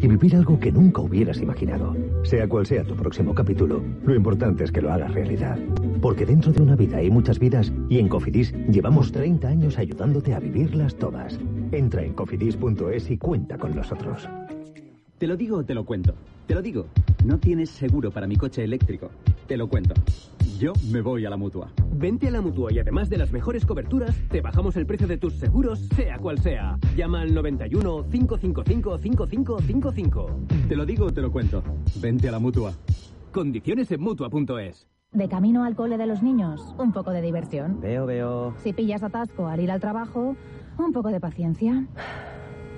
y vivir algo que nunca hubieras imaginado. Sea cual sea tu próximo capítulo, lo importante es que lo hagas realidad. Porque dentro de una vida hay muchas vidas y en Cofidis llevamos 30 años ayudándote a vivirlas todas. Entra en cofidis.es y cuenta con nosotros. Te lo digo o te lo cuento. Te lo digo. No tienes seguro para mi coche eléctrico. Te lo cuento. Yo me voy a la mutua. Vente a la mutua y además de las mejores coberturas, te bajamos el precio de tus seguros, sea cual sea. Llama al 91 555 5555. Te lo digo o te lo cuento. Vente a la mutua. Condiciones en mutua.es. De camino al cole de los niños, un poco de diversión. Veo, veo. Si pillas atasco al ir al trabajo, un poco de paciencia.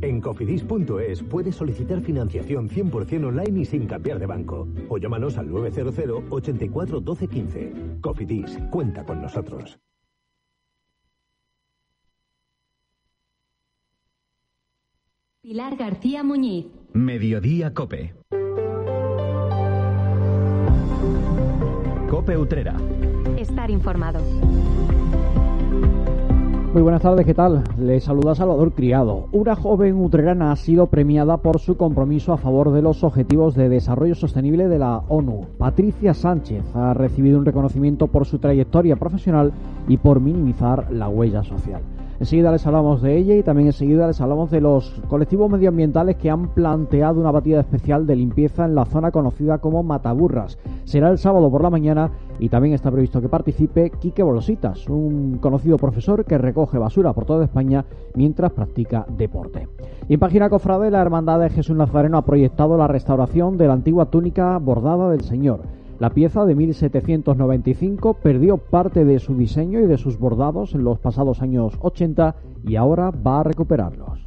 En cofidis.es puedes solicitar financiación 100% online y sin cambiar de banco. O llámanos al 900 84 12 15. Cofidis, cuenta con nosotros. Pilar García Muñiz. Mediodía Cope. Cope Utrera. Estar informado. Muy buenas tardes, ¿qué tal? Le saluda Salvador Criado. Una joven utrerana ha sido premiada por su compromiso a favor de los Objetivos de Desarrollo Sostenible de la ONU. Patricia Sánchez ha recibido un reconocimiento por su trayectoria profesional y por minimizar la huella social. Enseguida les hablamos de ella y también enseguida les hablamos de los colectivos medioambientales que han planteado una batida especial de limpieza en la zona conocida como Mataburras. Será el sábado por la mañana y también está previsto que participe Quique Bolositas, un conocido profesor que recoge basura por toda España mientras practica deporte. Y en página cofrade, la Hermandad de Jesús Nazareno ha proyectado la restauración de la antigua túnica bordada del Señor. La pieza de 1795 perdió parte de su diseño y de sus bordados en los pasados años 80 y ahora va a recuperarlos.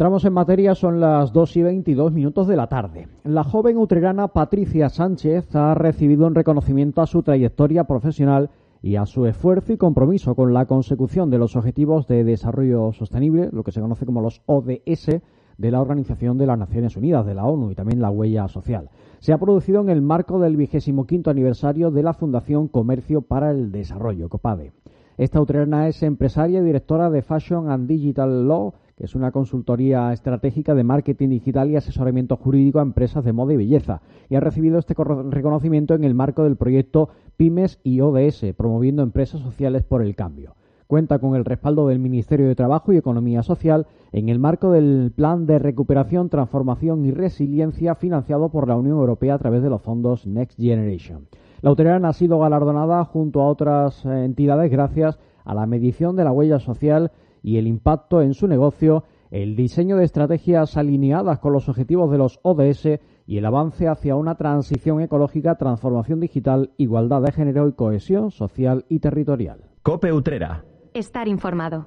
Entramos en materia, son las 2 y 22 minutos de la tarde. La joven utrerana Patricia Sánchez ha recibido un reconocimiento a su trayectoria profesional y a su esfuerzo y compromiso con la consecución de los Objetivos de Desarrollo Sostenible, lo que se conoce como los ODS, de la Organización de las Naciones Unidas, de la ONU, y también la huella social. Se ha producido en el marco del vigésimo quinto aniversario de la Fundación Comercio para el Desarrollo, COPADE. Esta utrerana es empresaria y directora de Fashion and Digital Law, es una consultoría estratégica de marketing digital y asesoramiento jurídico a empresas de moda y belleza, y ha recibido este reconocimiento en el marco del proyecto Pymes y ODS, promoviendo empresas sociales por el cambio. Cuenta con el respaldo del Ministerio de Trabajo y Economía Social en el marco del Plan de Recuperación, Transformación y Resiliencia financiado por la Unión Europea a través de los fondos Next Generation. La utrerana ha sido galardonada junto a otras entidades gracias a la medición de la huella social y el impacto en su negocio, el diseño de estrategias alineadas con los objetivos de los ODS y el avance hacia una transición ecológica, transformación digital, igualdad de género y cohesión social y territorial. Cope Utrera. Estar informado.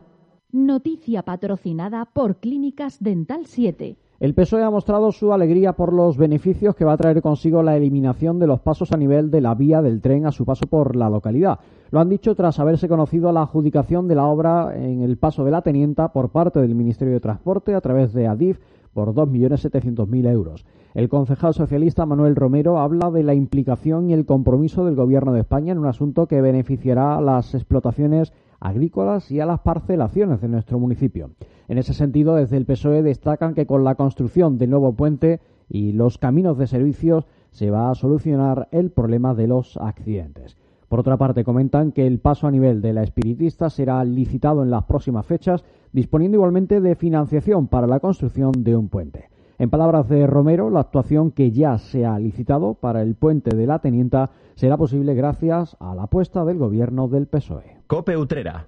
Noticia patrocinada por Clínicas Dental 7. El PSOE ha mostrado su alegría por los beneficios que va a traer consigo la eliminación de los pasos a nivel de la vía del tren a su paso por la localidad. Lo han dicho tras haberse conocido la adjudicación de la obra en el paso de la Tenienta por parte del Ministerio de Transporte a través de ADIF por 2.700.000 euros. El concejal socialista Manuel Romero habla de la implicación y el compromiso del Gobierno de España en un asunto que beneficiará a las explotaciones agrícolas y a las parcelaciones de nuestro municipio. En ese sentido, desde el PSOE destacan que con la construcción del nuevo puente y los caminos de servicios se va a solucionar el problema de los accidentes. Por otra parte, comentan que el paso a nivel de la espiritista será licitado en las próximas fechas, disponiendo igualmente de financiación para la construcción de un puente. En palabras de Romero, la actuación que ya se ha licitado para el puente de la Tenienta será posible gracias a la apuesta del gobierno del PSOE. Cope Utrera.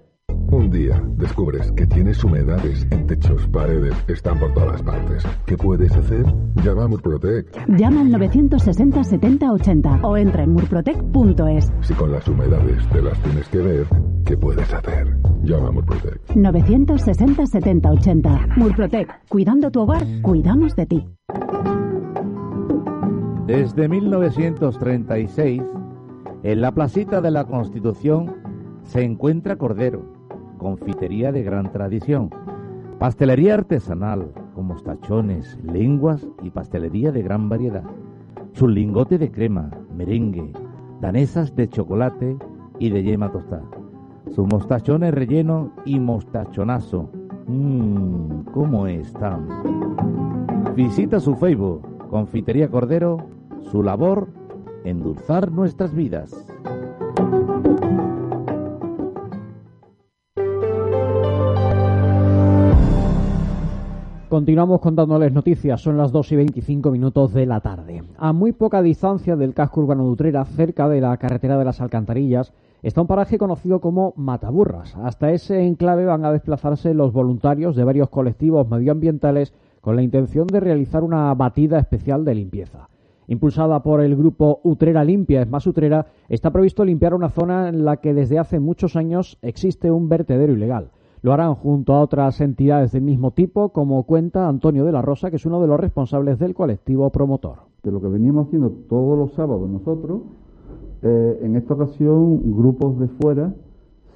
Un día descubres que tienes humedades en techos, paredes, están por todas partes. ¿Qué puedes hacer? Llama a Murprotec. Llama al 960 70 80 o entra en murprotec.es. Si con las humedades te las tienes que ver, ¿qué puedes hacer? Llama a Murprotec. 960 70 80. Murprotec. Cuidando tu hogar, cuidamos de ti. Desde 1936, en la placita de la Constitución se encuentra Cordero, confitería de gran tradición, pastelería artesanal con mostachones, lenguas y pastelería de gran variedad, su lingote de crema, merengue, danesas de chocolate y de yema tostada, sus mostachones relleno y mostachonazo. Mmm, ¿cómo están? Visita su Facebook, Confitería Cordero, su labor, endulzar nuestras vidas. Continuamos contándoles noticias, son las 2 y 25 minutos de la tarde. A muy poca distancia del casco urbano de Utrera, cerca de la carretera de las Alcantarillas, está un paraje conocido como Mataburras. Hasta ese enclave van a desplazarse los voluntarios de varios colectivos medioambientales con la intención de realizar una batida especial de limpieza. Impulsada por el grupo Utrera Limpia, es más Utrera, está previsto limpiar una zona en la que desde hace muchos años existe un vertedero ilegal. Lo harán junto a otras entidades del mismo tipo, como cuenta Antonio de la Rosa, que es uno de los responsables del colectivo promotor. De lo que veníamos haciendo todos los sábados nosotros, eh, en esta ocasión grupos de fuera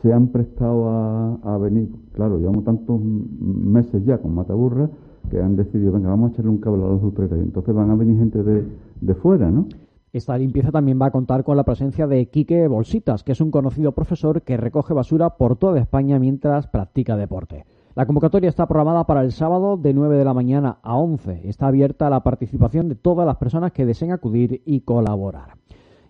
se han prestado a, venir. Claro, llevamos tantos meses ya con Mataburra que han decidido, venga, vamos a echarle un cable a los utreras. Entonces van a venir gente de, de fuera, ¿no? Esta limpieza también va a contar con la presencia de Quique Bolsitas, que es un conocido profesor que recoge basura por toda España mientras practica deporte. La convocatoria está programada para el sábado de 9 de la mañana a 11. Está abierta a la participación de todas las personas que deseen acudir y colaborar.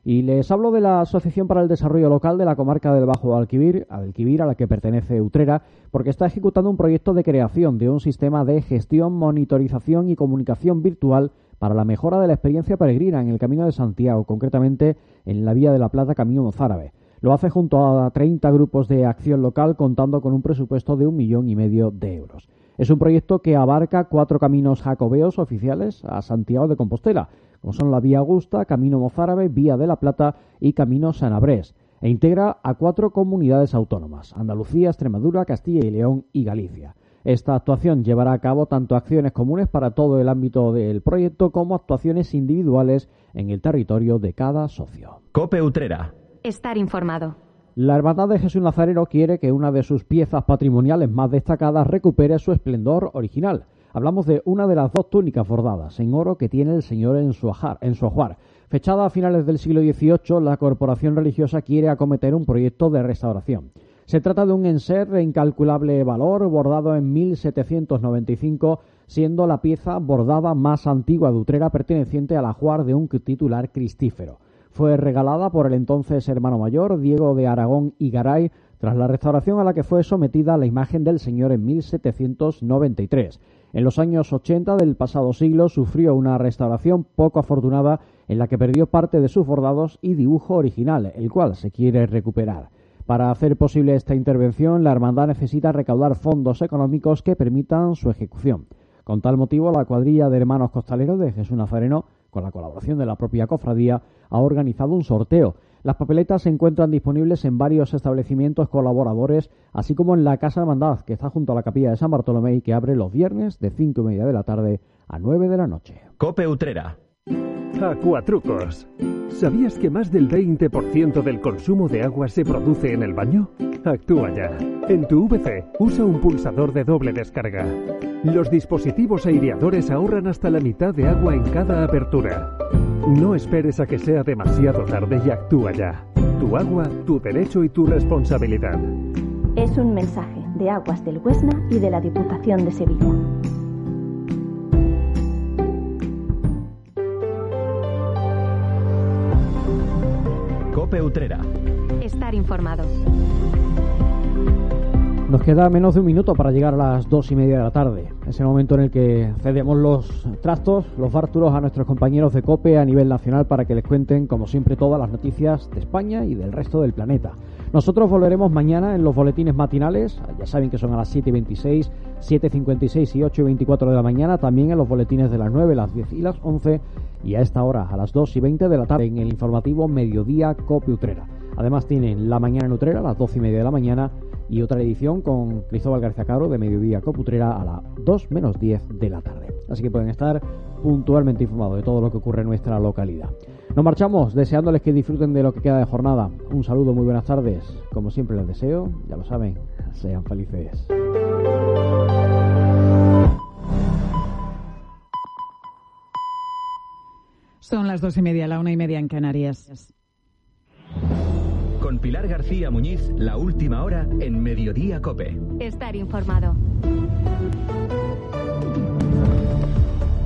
Y les hablo de la Asociación para el Desarrollo Local de la comarca del Bajo Alquivir, Alquivir, a la que pertenece Utrera, porque está ejecutando un proyecto de creación de un sistema de gestión, monitorización y comunicación virtual para la mejora de la experiencia peregrina en el Camino de Santiago, concretamente en la Vía de la Plata Camino Mozárabe. Lo hace junto a 30 grupos de acción local contando con un presupuesto de un millón y medio de euros. Es un proyecto que abarca cuatro caminos jacobeos oficiales a Santiago de Compostela, como son la Vía Augusta, Camino Mozárabe, Vía de la Plata y Camino Sanabrés, e integra a cuatro comunidades autónomas, Andalucía, Extremadura, Castilla y León y Galicia. Esta actuación llevará a cabo tanto acciones comunes para todo el ámbito del proyecto como actuaciones individuales en el territorio de cada socio. Cope Utrera. Estar informado. La Hermandad de Jesús Nazareno quiere que una de sus piezas patrimoniales más destacadas recupere su esplendor original. Hablamos de una de las dos túnicas bordadas en oro que tiene el Señor en su, ajar, en su ajuar. Fechada a finales del siglo XVIII, la corporación religiosa quiere acometer un proyecto de restauración. Se trata de un enser de incalculable valor, bordado en 1795, siendo la pieza bordada más antigua de Utrera perteneciente al ajuar de un titular cristífero. Fue regalada por el entonces hermano mayor, Diego de Aragón y Garay, tras la restauración a la que fue sometida la imagen del Señor en 1793. En los años 80 del pasado siglo sufrió una restauración poco afortunada en la que perdió parte de sus bordados y dibujo original, el cual se quiere recuperar. Para hacer posible esta intervención, la Hermandad necesita recaudar fondos económicos que permitan su ejecución. Con tal motivo, la cuadrilla de hermanos costaleros de Jesús Nazareno, con la colaboración de la propia cofradía, ha organizado un sorteo. Las papeletas se encuentran disponibles en varios establecimientos colaboradores, así como en la Casa Hermandad, que está junto a la capilla de San Bartolomé y que abre los viernes de cinco y media de la tarde a 9 de la noche. Cope Utrera. Acuatrucos. ¿Sabías que más del 20% del consumo de agua se produce en el baño? Actúa ya. En tu VC, usa un pulsador de doble descarga. Los dispositivos aireadores ahorran hasta la mitad de agua en cada apertura. No esperes a que sea demasiado tarde y actúa ya. Tu agua, tu derecho y tu responsabilidad. Es un mensaje de Aguas del Huesna y de la Diputación de Sevilla. Cope Utrera. Estar informado. Nos queda menos de un minuto para llegar a las dos y media de la tarde. Es el momento en el que cedemos los trastos, los bártulos a nuestros compañeros de COPE a nivel nacional para que les cuenten, como siempre, todas las noticias de España y del resto del planeta. Nosotros volveremos mañana en los boletines matinales, ya saben que son a las 7 y 26, 7.56 y 8 y 24 de la mañana, también en los boletines de las 9, las 10 y las 11 y a esta hora, a las 2 y 20 de la tarde, en el informativo Mediodía COPE Utrera. Además tienen La Mañana en Utrera a las 12 y media de la mañana y otra edición con Cristóbal García Caro de Mediodía Coputrera a las 2 menos 10 de la tarde. Así que pueden estar puntualmente informados de todo lo que ocurre en nuestra localidad. Nos marchamos deseándoles que disfruten de lo que queda de jornada. Un saludo, muy buenas tardes. Como siempre les deseo, ya lo saben, sean felices. Son las dos y media, la una y media en Canarias. Con Pilar García Muñiz, la última hora en Mediodía Cope. Estar informado.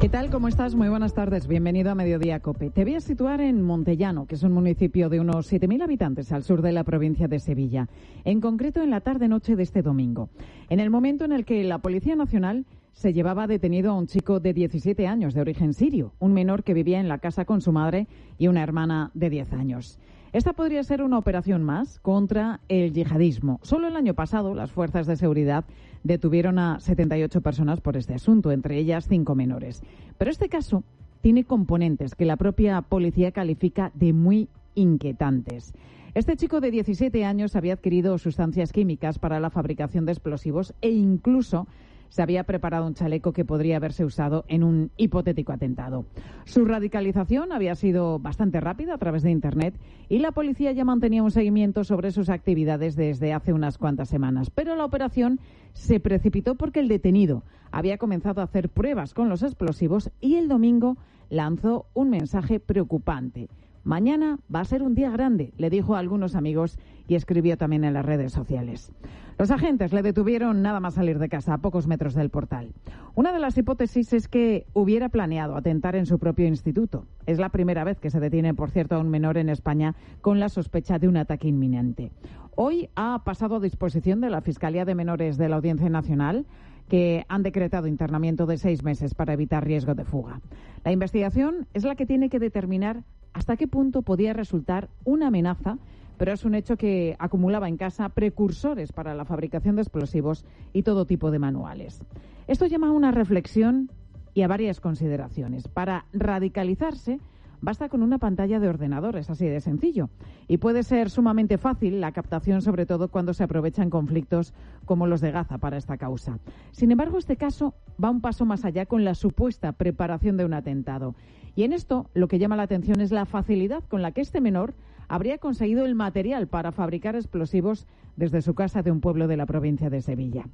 ¿Qué tal? ¿Cómo estás? Muy buenas tardes. Bienvenido a Mediodía Cope. Te voy a situar en Montellano, que es un municipio de unos 7.000 habitantes al sur de la provincia de Sevilla. En concreto, en la tarde-noche de este domingo. En el momento en el que la Policía Nacional se llevaba detenido a un chico de 17 años de origen sirio, un menor que vivía en la casa con su madre y una hermana de 10 años. Esta podría ser una operación más contra el yihadismo. Solo el año pasado las fuerzas de seguridad detuvieron a 78 personas por este asunto, entre ellas cinco menores. Pero este caso tiene componentes que la propia policía califica de muy inquietantes. Este chico de 17 años había adquirido sustancias químicas para la fabricación de explosivos e incluso se había preparado un chaleco que podría haberse usado en un hipotético atentado. Su radicalización había sido bastante rápida a través de Internet y la policía ya mantenía un seguimiento sobre sus actividades desde hace unas cuantas semanas. Pero la operación se precipitó porque el detenido había comenzado a hacer pruebas con los explosivos y el domingo lanzó un mensaje preocupante. Mañana va a ser un día grande, le dijo a algunos amigos y escribió también en las redes sociales. Los agentes le detuvieron nada más salir de casa, a pocos metros del portal. Una de las hipótesis es que hubiera planeado atentar en su propio instituto. Es la primera vez que se detiene, por cierto, a un menor en España con la sospecha de un ataque inminente. Hoy ha pasado a disposición de la Fiscalía de Menores de la Audiencia Nacional que han decretado internamiento de seis meses para evitar riesgo de fuga. La investigación es la que tiene que determinar hasta qué punto podía resultar una amenaza, pero es un hecho que acumulaba en casa precursores para la fabricación de explosivos y todo tipo de manuales. Esto llama a una reflexión y a varias consideraciones. Para radicalizarse, Basta con una pantalla de ordenador, es así de sencillo. Y puede ser sumamente fácil la captación, sobre todo cuando se aprovechan conflictos como los de Gaza para esta causa. Sin embargo, este caso va un paso más allá con la supuesta preparación de un atentado. Y en esto lo que llama la atención es la facilidad con la que este menor habría conseguido el material para fabricar explosivos desde su casa de un pueblo de la provincia de Sevilla.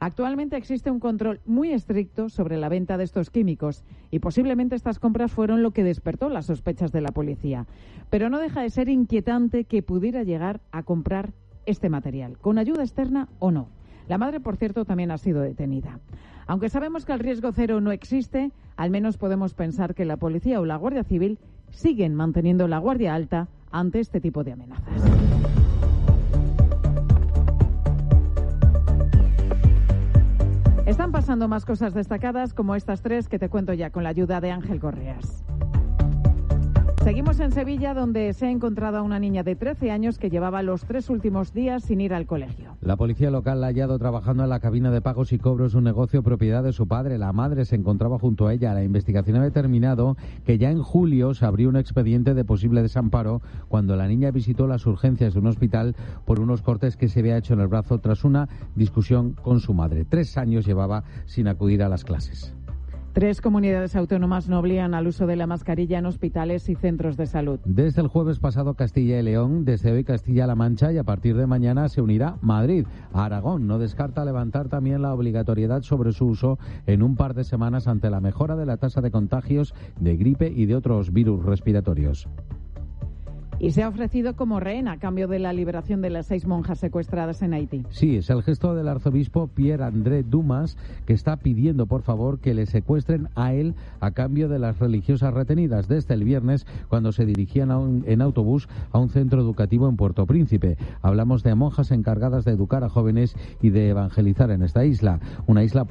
Actualmente existe un control muy estricto sobre la venta de estos químicos y posiblemente estas compras fueron lo que despertó las sospechas de la policía. Pero no deja de ser inquietante que pudiera llegar a comprar este material, con ayuda externa o no. La madre, por cierto, también ha sido detenida. Aunque sabemos que el riesgo cero no existe, al menos podemos pensar que la policía o la Guardia Civil siguen manteniendo la guardia alta ante este tipo de amenazas. Están pasando más cosas destacadas como estas tres que te cuento ya con la ayuda de Ángel Correas. Seguimos en Sevilla, donde se ha encontrado a una niña de 13 años que llevaba los tres últimos días sin ir al colegio. La policía local ha hallado trabajando en la cabina de pagos y cobros, un negocio propiedad de su padre. La madre se encontraba junto a ella. La investigación ha determinado que ya en julio se abrió un expediente de posible desamparo cuando la niña visitó las urgencias de un hospital por unos cortes que se había hecho en el brazo tras una discusión con su madre. Tres años llevaba sin acudir a las clases. Tres comunidades autónomas no obligan al uso de la mascarilla en hospitales y centros de salud. Desde el jueves pasado Castilla y León, desde hoy Castilla-La Mancha y a partir de mañana se unirá Madrid. Aragón no descarta levantar también la obligatoriedad sobre su uso en un par de semanas ante la mejora de la tasa de contagios de gripe y de otros virus respiratorios y se ha ofrecido como rehén a cambio de la liberación de las seis monjas secuestradas en Haití. Sí, es el gesto del arzobispo Pierre André Dumas que está pidiendo por favor que le secuestren a él a cambio de las religiosas retenidas desde el viernes cuando se dirigían en autobús a un centro educativo en Puerto Príncipe. Hablamos de monjas encargadas de educar a jóvenes y de evangelizar en esta isla, una isla